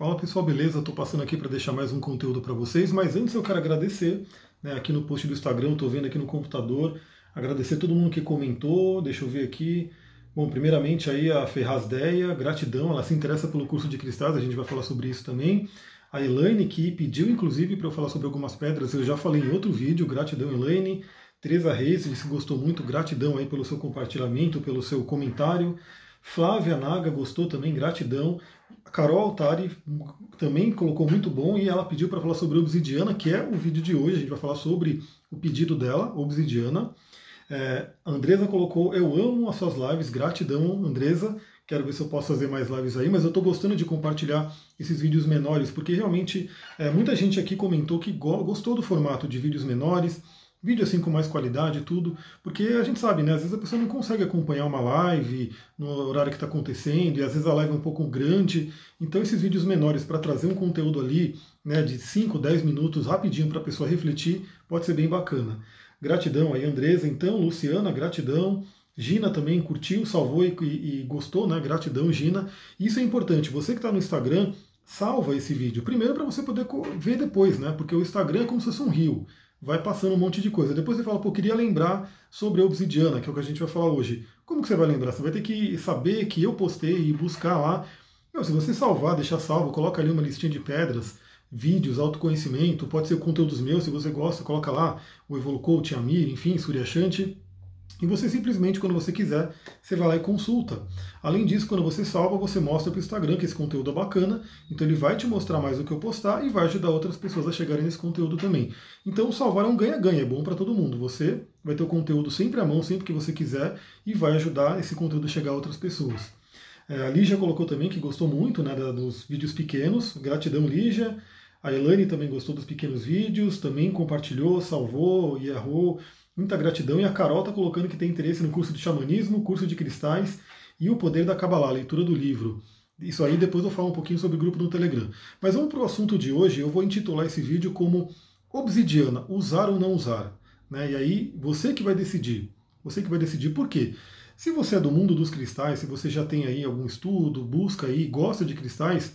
Fala pessoal, beleza? Estou passando aqui para deixar mais um conteúdo para vocês, mas antes eu quero agradecer né, aqui no post do Instagram, estou vendo aqui no computador, agradecer todo mundo que comentou, deixa eu ver aqui. Bom, primeiramente aí a Ferraz Deia, gratidão, ela se interessa pelo curso de cristais, a gente vai falar sobre isso também. A Elaine, que pediu inclusive para eu falar sobre algumas pedras, eu já falei em outro vídeo, gratidão Elaine. Teresa Reis que gostou muito, gratidão aí pelo seu compartilhamento, pelo seu comentário. Flávia Naga gostou também, gratidão. A Carol Altari também colocou muito bom e ela pediu para falar sobre obsidiana, que é o vídeo de hoje. A gente vai falar sobre o pedido dela, obsidiana. É, Andresa colocou: Eu amo as suas lives, gratidão, Andresa. Quero ver se eu posso fazer mais lives aí, mas eu estou gostando de compartilhar esses vídeos menores, porque realmente é, muita gente aqui comentou que gostou do formato de vídeos menores vídeo assim com mais qualidade e tudo, porque a gente sabe, né? Às vezes a pessoa não consegue acompanhar uma live no horário que está acontecendo, e às vezes a live é um pouco grande. Então esses vídeos menores para trazer um conteúdo ali, né, de 5, 10 minutos rapidinho para a pessoa refletir, pode ser bem bacana. Gratidão aí, Andresa, então, Luciana, gratidão. Gina também curtiu, salvou e, e, gostou, né? Gratidão, Gina. Isso é importante. Você que está no Instagram, salva esse vídeo. Primeiro para você poder ver depois, né? Porque o Instagram é como se fosse um rio vai passando um monte de coisa. Depois você fala, pô, queria lembrar sobre a obsidiana, que é o que a gente vai falar hoje. Como que você vai lembrar? Você vai ter que saber que eu postei e buscar lá. Meu, se você salvar, deixar salvo, coloca ali uma listinha de pedras, vídeos, autoconhecimento, pode ser conteúdos meus, se você gosta, coloca lá o Evolucoach, Amir, enfim, Suryashanti. E você simplesmente, quando você quiser, você vai lá e consulta. Além disso, quando você salva, você mostra para o Instagram que esse conteúdo é bacana, então ele vai te mostrar mais do que eu postar e vai ajudar outras pessoas a chegarem nesse conteúdo também. Então, salvar é um ganha-ganha, é bom para todo mundo. Você vai ter o conteúdo sempre à mão, sempre que você quiser, e vai ajudar esse conteúdo a chegar a outras pessoas. É, a Lígia colocou também que gostou muito né, dos vídeos pequenos. Gratidão, Lígia. A Elane também gostou dos pequenos vídeos, também compartilhou, salvou e errou. Muita gratidão. E a Carol está colocando que tem interesse no curso de xamanismo, curso de cristais e o poder da Kabbalah, leitura do livro. Isso aí depois eu falo um pouquinho sobre o grupo no Telegram. Mas vamos para o assunto de hoje. Eu vou intitular esse vídeo como Obsidiana, usar ou não usar. Né? E aí você que vai decidir. Você que vai decidir por quê. Se você é do mundo dos cristais, se você já tem aí algum estudo, busca aí, gosta de cristais,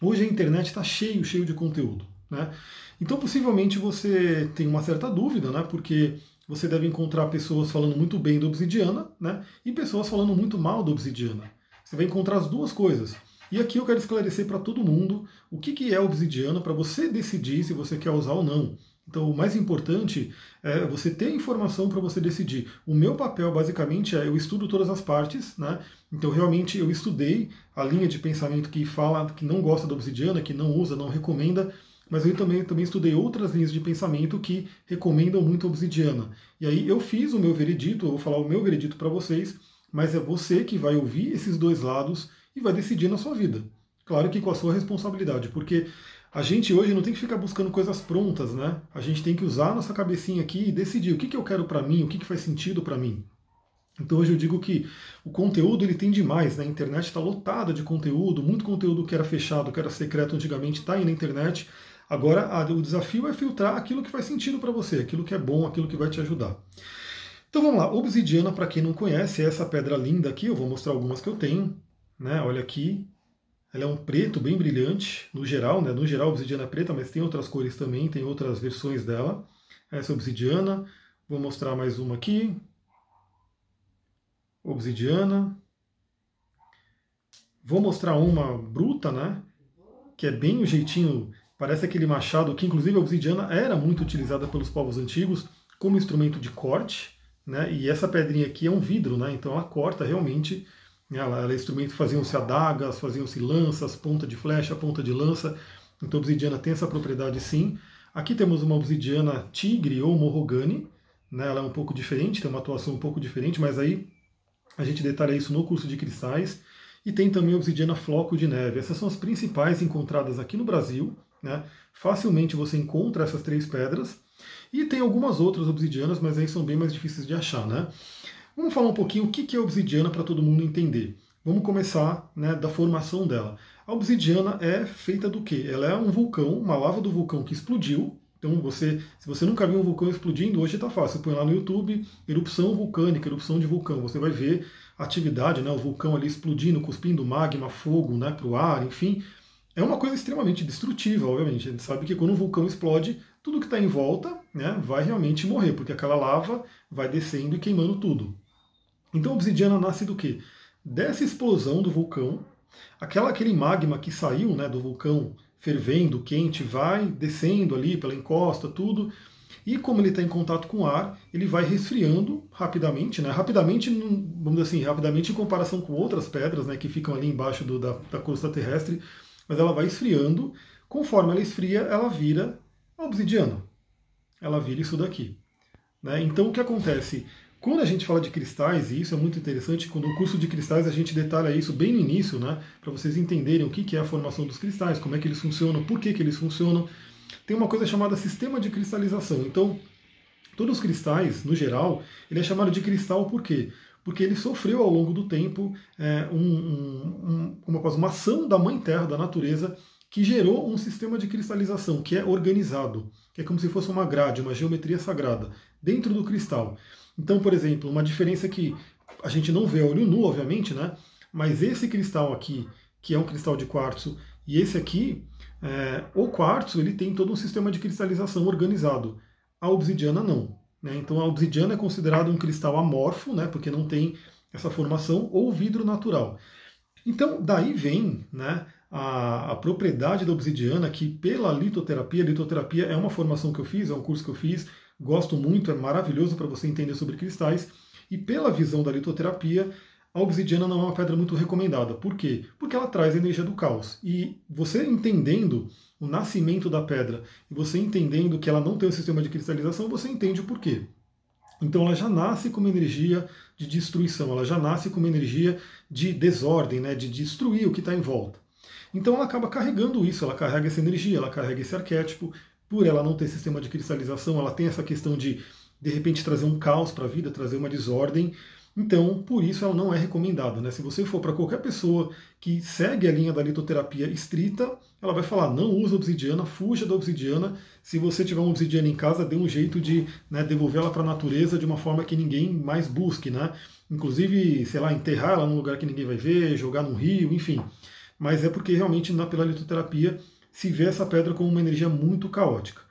hoje a internet está cheio, cheio de conteúdo. Né? Então possivelmente você tem uma certa dúvida, né? porque você deve encontrar pessoas falando muito bem da obsidiana, né? E pessoas falando muito mal da obsidiana. Você vai encontrar as duas coisas. E aqui eu quero esclarecer para todo mundo o que, que é obsidiana para você decidir se você quer usar ou não. Então, o mais importante é você ter informação para você decidir. O meu papel, basicamente, é eu estudo todas as partes, né? Então, realmente, eu estudei a linha de pensamento que fala que não gosta da obsidiana, que não usa, não recomenda, mas eu também, também estudei outras linhas de pensamento que recomendam muito a obsidiana. E aí eu fiz o meu veredito, eu vou falar o meu veredito para vocês, mas é você que vai ouvir esses dois lados e vai decidir na sua vida. Claro que com a sua responsabilidade, porque a gente hoje não tem que ficar buscando coisas prontas, né? A gente tem que usar a nossa cabecinha aqui e decidir o que, que eu quero para mim, o que, que faz sentido para mim. Então hoje eu digo que o conteúdo ele tem demais, né? a internet está lotada de conteúdo, muito conteúdo que era fechado, que era secreto antigamente está aí na internet, Agora, o desafio é filtrar aquilo que faz sentido para você, aquilo que é bom, aquilo que vai te ajudar. Então vamos lá, obsidiana, para quem não conhece, é essa pedra linda aqui, eu vou mostrar algumas que eu tenho. Né? Olha aqui, ela é um preto bem brilhante, no geral, né? no geral obsidiana é preta, mas tem outras cores também, tem outras versões dela. Essa é obsidiana, vou mostrar mais uma aqui. Obsidiana. Vou mostrar uma bruta, né? Que é bem o jeitinho Parece aquele machado que, inclusive, a obsidiana era muito utilizada pelos povos antigos como instrumento de corte, né? E essa pedrinha aqui é um vidro, né? Então ela corta realmente. Né? Ela, ela é instrumento, faziam-se adagas, faziam-se lanças, ponta de flecha, ponta de lança. Então a obsidiana tem essa propriedade sim. Aqui temos uma obsidiana tigre ou morrogane, né? Ela é um pouco diferente, tem uma atuação um pouco diferente, mas aí a gente detalha isso no curso de cristais. E tem também a obsidiana floco de neve. Essas são as principais encontradas aqui no Brasil. Né? Facilmente você encontra essas três pedras. E tem algumas outras obsidianas, mas aí são bem mais difíceis de achar. Né? Vamos falar um pouquinho o que é obsidiana para todo mundo entender. Vamos começar né, da formação dela. A obsidiana é feita do quê? Ela é um vulcão, uma lava do vulcão que explodiu. Então, você, se você nunca viu um vulcão explodindo, hoje está fácil. Você põe lá no YouTube, erupção vulcânica, erupção de vulcão. Você vai ver atividade, né, o vulcão ali explodindo, cuspindo magma, fogo né, para o ar, enfim é uma coisa extremamente destrutiva, obviamente. A gente sabe que quando um vulcão explode, tudo que está em volta né, vai realmente morrer, porque aquela lava vai descendo e queimando tudo. Então a obsidiana nasce do quê? Dessa explosão do vulcão, aquela, aquele magma que saiu né, do vulcão fervendo, quente, vai descendo ali pela encosta, tudo, e como ele está em contato com o ar, ele vai resfriando rapidamente, né? Rapidamente, vamos dizer assim, rapidamente em comparação com outras pedras, né, que ficam ali embaixo do, da, da crosta terrestre, mas ela vai esfriando. Conforme ela esfria, ela vira obsidiana. Ela vira isso daqui. Né? Então, o que acontece? Quando a gente fala de cristais, e isso é muito interessante, quando no curso de cristais a gente detalha isso bem no início, né, para vocês entenderem o que é a formação dos cristais, como é que eles funcionam, por que, que eles funcionam tem uma coisa chamada sistema de cristalização. Então, todos os cristais, no geral, ele é chamado de cristal por quê? Porque ele sofreu ao longo do tempo é, um, um, uma, uma ação da Mãe Terra, da natureza, que gerou um sistema de cristalização que é organizado, que é como se fosse uma grade, uma geometria sagrada, dentro do cristal. Então, por exemplo, uma diferença que a gente não vê a olho nu, obviamente, né? Mas esse cristal aqui, que é um cristal de quartzo, e esse aqui, é, o quartzo ele tem todo um sistema de cristalização organizado. A obsidiana não. Né? Então a obsidiana é considerada um cristal amorfo, né? porque não tem essa formação, ou vidro natural. Então daí vem né, a, a, propriedade da obsidiana, que pela litoterapia, litoterapia é uma formação que eu fiz, é um curso que eu fiz, gosto muito, é maravilhoso para você entender sobre cristais, e pela visão da litoterapia, a obsidiana não é uma pedra muito recomendada. Por quê? Porque ela traz a energia do caos. E você entendendo o nascimento da pedra e você entendendo que ela não tem um sistema de cristalização, você entende o porquê. Então ela já nasce com uma energia de destruição, ela já nasce com uma energia de desordem, né, de destruir o que está em volta. Então ela acaba carregando isso, ela carrega essa energia, ela carrega esse arquétipo. Por ela não ter sistema de cristalização, ela tem essa questão de de repente trazer um caos para a vida, trazer uma desordem. Então, por isso ela não é recomendada. Né? Se você for para qualquer pessoa que segue a linha da litoterapia estrita, ela vai falar: não usa obsidiana, fuja da obsidiana. Se você tiver uma obsidiana em casa, dê um jeito de né, devolvê-la para a natureza de uma forma que ninguém mais busque. Né? Inclusive, sei lá, enterrar ela num lugar que ninguém vai ver, jogar num rio, enfim. Mas é porque realmente na, pela litoterapia se vê essa pedra como uma energia muito caótica.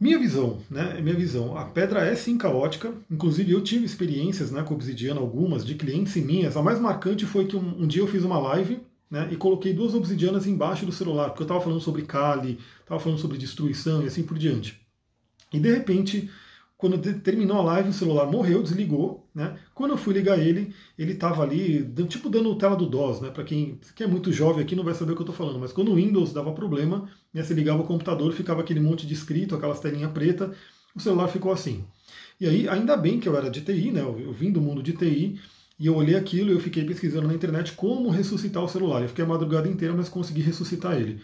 Minha visão, né? Minha visão. A pedra é sim caótica. Inclusive eu tive experiências, né, com obsidiana algumas de clientes e minhas. A mais marcante foi que um, um dia eu fiz uma live, né, e coloquei duas obsidianas embaixo do celular, porque eu estava falando sobre Kali, estava falando sobre destruição e assim por diante. E de repente quando terminou a live, o celular morreu, desligou. Né? Quando eu fui ligar ele, ele estava ali, tipo dando tela do DOS. Né? Para quem, quem é muito jovem aqui não vai saber o que eu estou falando, mas quando o Windows dava problema, né, você ligava o computador, ficava aquele monte de escrito, aquelas telinhas preta, o celular ficou assim. E aí, ainda bem que eu era de TI, né? eu vim do mundo de TI, e eu olhei aquilo e eu fiquei pesquisando na internet como ressuscitar o celular. Eu fiquei a madrugada inteira, mas consegui ressuscitar ele.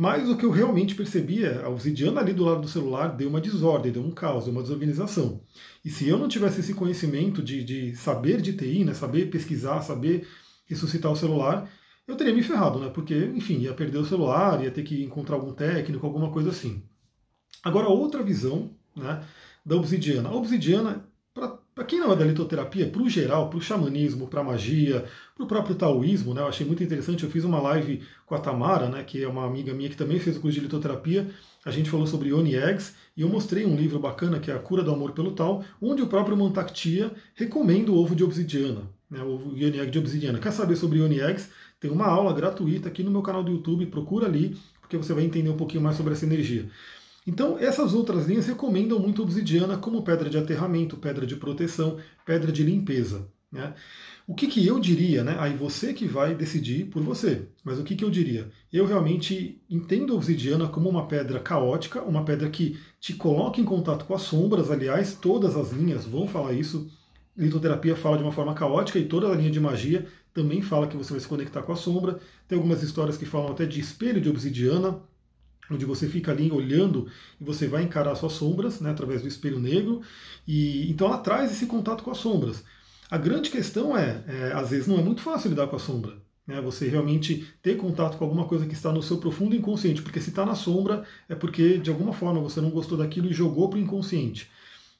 Mas o que eu realmente percebi é a obsidiana ali do lado do celular deu uma desordem, deu um caos, deu uma desorganização. E se eu não tivesse esse conhecimento de, de saber de TI, né, saber pesquisar, saber ressuscitar o celular, eu teria me ferrado, né? Porque, enfim, ia perder o celular, ia ter que encontrar algum técnico, alguma coisa assim. Agora, outra visão né, da obsidiana. A obsidiana para quem não é da litoterapia, para o geral, para o xamanismo, para a magia, para o próprio taoísmo, né, eu achei muito interessante. Eu fiz uma live com a Tamara, né, que é uma amiga minha que também fez o curso de litoterapia. A gente falou sobre Oni Eggs e eu mostrei um livro bacana que é A Cura do Amor pelo Tal, onde o próprio Montaktia recomenda o ovo de obsidiana, né, o Yoni Egg de obsidiana. Quer saber sobre Yoni Eggs? Tem uma aula gratuita aqui no meu canal do YouTube, procura ali, porque você vai entender um pouquinho mais sobre essa energia. Então, essas outras linhas recomendam muito obsidiana como pedra de aterramento, pedra de proteção, pedra de limpeza. Né? O que, que eu diria, né? Aí você que vai decidir por você. Mas o que, que eu diria? Eu realmente entendo a obsidiana como uma pedra caótica, uma pedra que te coloca em contato com as sombras. Aliás, todas as linhas vão falar isso. Litoterapia fala de uma forma caótica e toda a linha de magia também fala que você vai se conectar com a sombra. Tem algumas histórias que falam até de espelho de obsidiana, onde você fica ali olhando e você vai encarar suas sombras né, através do espelho negro. E então ela traz esse contato com as sombras. A grande questão é, é às vezes não é muito fácil lidar com a sombra. Né, você realmente ter contato com alguma coisa que está no seu profundo inconsciente, porque se está na sombra é porque de alguma forma você não gostou daquilo e jogou para o inconsciente.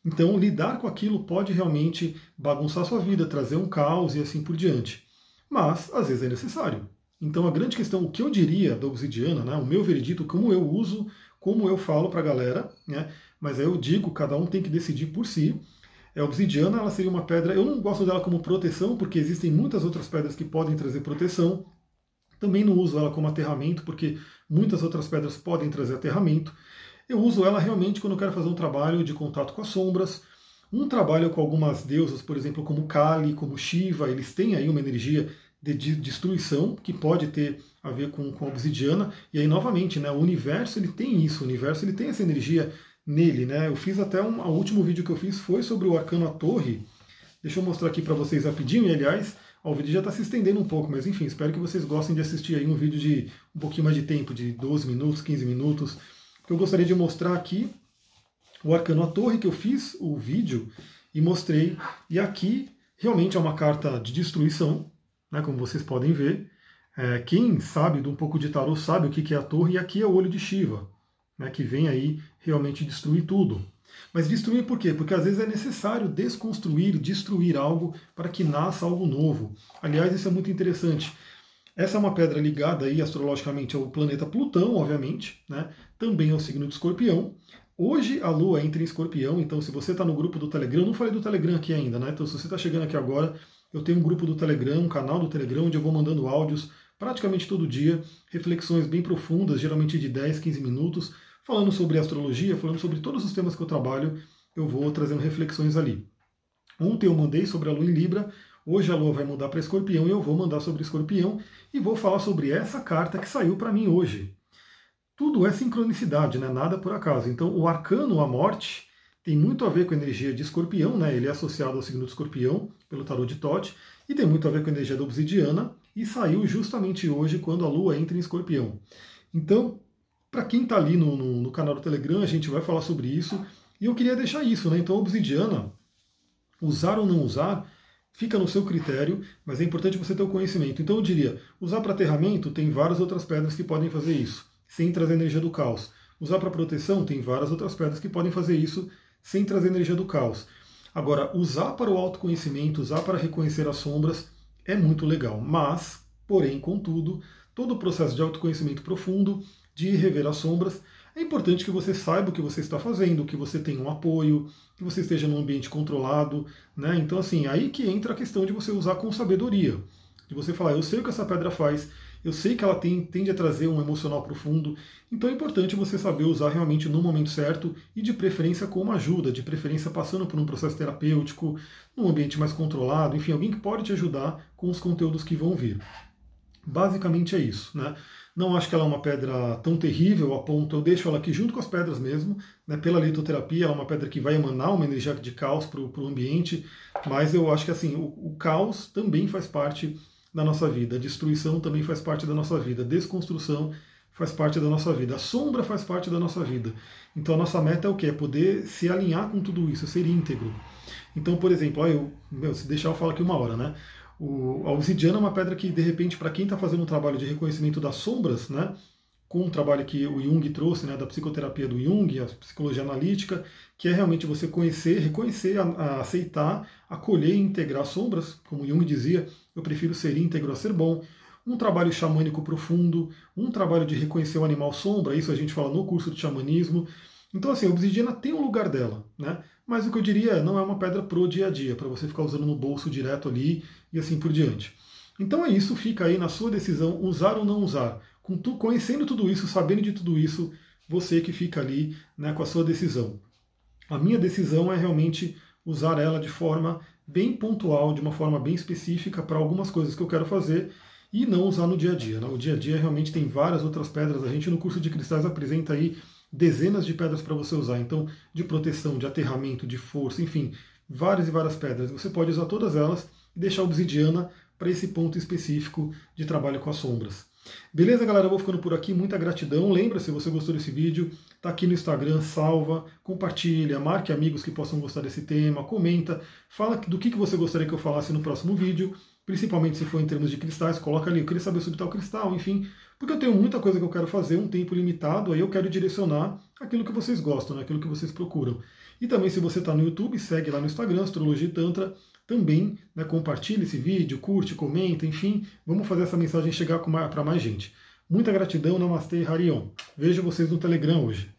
Então lidar com aquilo pode realmente bagunçar sua vida, trazer um caos e assim por diante. Mas às vezes é necessário. Então a grande questão, o que eu diria da obsidiana, né, o meu veredito, como eu uso, como eu falo para a galera, né, mas aí eu digo, cada um tem que decidir por si. A obsidiana ela seria uma pedra, eu não gosto dela como proteção, porque existem muitas outras pedras que podem trazer proteção. Também não uso ela como aterramento, porque muitas outras pedras podem trazer aterramento. Eu uso ela realmente quando eu quero fazer um trabalho de contato com as sombras, um trabalho com algumas deusas, por exemplo, como Kali, como Shiva, eles têm aí uma energia de destruição que pode ter a ver com, com a obsidiana. E aí, novamente, né, o universo ele tem isso, o universo ele tem essa energia nele. Né? Eu fiz até um, o último vídeo que eu fiz foi sobre o arcano a torre. Deixa eu mostrar aqui para vocês rapidinho. E aliás, ó, o vídeo já está se estendendo um pouco, mas enfim, espero que vocês gostem de assistir aí um vídeo de um pouquinho mais de tempo, de 12 minutos, 15 minutos. Que eu gostaria de mostrar aqui o arcano a torre que eu fiz o vídeo e mostrei. E aqui realmente é uma carta de destruição, né, como vocês podem ver. É, quem sabe de um pouco de tarô sabe o que é a torre, e aqui é o olho de Shiva né, que vem aí realmente destruir tudo. Mas destruir por quê? Porque às vezes é necessário desconstruir, destruir algo para que nasça algo novo. Aliás, isso é muito interessante. Essa é uma pedra ligada aí astrologicamente ao planeta Plutão, obviamente, né? também ao signo de Escorpião. Hoje a Lua entra em Escorpião, então se você está no grupo do Telegram, não falei do Telegram aqui ainda, né? Então se você está chegando aqui agora, eu tenho um grupo do Telegram, um canal do Telegram, onde eu vou mandando áudios praticamente todo dia, reflexões bem profundas, geralmente de 10, 15 minutos, falando sobre astrologia, falando sobre todos os temas que eu trabalho, eu vou trazendo reflexões ali. Ontem eu mandei sobre a Lua em Libra, hoje a Lua vai mudar para Escorpião e eu vou mandar sobre Escorpião e vou falar sobre essa carta que saiu para mim hoje. Tudo é sincronicidade, né? nada por acaso. Então o arcano, a morte, tem muito a ver com a energia de escorpião, né? ele é associado ao signo de escorpião, pelo tarot de Tote, e tem muito a ver com a energia da obsidiana, e saiu justamente hoje quando a lua entra em escorpião. Então, para quem está ali no, no, no, canal do Telegram, a gente vai falar sobre isso. E eu queria deixar isso, né? Então, obsidiana, usar ou não usar, fica no seu critério, mas é importante você ter o conhecimento. Então, eu diria, usar para aterramento, tem várias outras pedras que podem fazer isso, sem trazer energia do caos. Usar para proteção, tem várias outras pedras que podem fazer isso, sem trazer energia do caos. Agora, usar para o autoconhecimento, usar para reconhecer as sombras, é muito legal. Mas, porém, contudo, todo o processo de autoconhecimento profundo de rever as sombras, é importante que você saiba o que você está fazendo, que você tenha um apoio, que você esteja num ambiente controlado, né? Então, assim, aí que entra a questão de você usar com sabedoria, de você falar, eu sei o que essa pedra faz, eu sei que ela tem, tende a trazer um emocional profundo, então é importante você saber usar realmente no momento certo e de preferência com uma ajuda, de preferência passando por um processo terapêutico, num ambiente mais controlado, enfim, alguém que pode te ajudar com os conteúdos que vão vir. Basicamente é isso, né? Não acho que ela é uma pedra tão terrível a ponto, eu deixo ela aqui junto com as pedras mesmo, né, pela litoterapia, ela é uma pedra que vai emanar uma energia de caos para o ambiente, mas eu acho que assim, o, o, caos também faz parte da nossa vida, a destruição também faz parte da nossa vida, a desconstrução faz parte da nossa vida, a sombra faz parte da nossa vida. Então a nossa meta é o que? É poder se alinhar com tudo isso, ser íntegro. Então, por exemplo, ó, eu, meu, se deixar eu falar aqui uma hora, né? O, a obsidiana é uma pedra que, de repente, para quem está fazendo um trabalho de reconhecimento das sombras, né, com um trabalho que o Jung trouxe, né, da psicoterapia do Jung, a psicologia analítica, que é realmente você conhecer, reconhecer, a, a aceitar, acolher e integrar sombras, como Jung dizia, eu prefiro ser íntegro a ser bom. Um trabalho xamânico profundo, um trabalho de reconhecer o animal sombra, isso a gente fala no curso de xamanismo. Então, assim, a obsidiana tem um lugar dela, né? Mas o que eu diria não é uma pedra pro dia a dia, para você ficar usando no bolso direto ali e assim por diante. Então é isso, fica aí na sua decisão usar ou não usar. Tu, conhecendo tudo isso, sabendo de tudo isso, você que fica ali né, com a sua decisão. A minha decisão é realmente usar ela de forma bem pontual, de uma forma bem específica para algumas coisas que eu quero fazer e não usar no dia a dia. Né? O dia a dia realmente tem várias outras pedras. A gente no curso de cristais apresenta aí dezenas de pedras para você usar. Então, de proteção, de aterramento, de força, enfim, várias e várias pedras. Você pode usar todas elas e deixar a obsidiana para esse ponto específico de trabalho com as sombras. Beleza, galera? Eu vou ficando por aqui. Muita gratidão. Lembra, se você gostou desse vídeo, tá aqui no Instagram, salva, compartilha, marque amigos que possam gostar desse tema, comenta, fala do que você gostaria que eu falasse no próximo vídeo, principalmente se for em termos de cristais, coloca ali, eu queria saber sobre tal cristal, enfim, porque eu tenho muita coisa que eu quero fazer, um tempo limitado, aí eu quero direcionar aquilo que vocês gostam, né, aquilo que vocês procuram. E também, se você está no YouTube, segue lá no Instagram, Astrologia e Tantra. Também né, compartilhe esse vídeo, curte, comenta, enfim, vamos fazer essa mensagem chegar para mais gente. Muita gratidão, Namastê, Harion. Vejo vocês no Telegram hoje.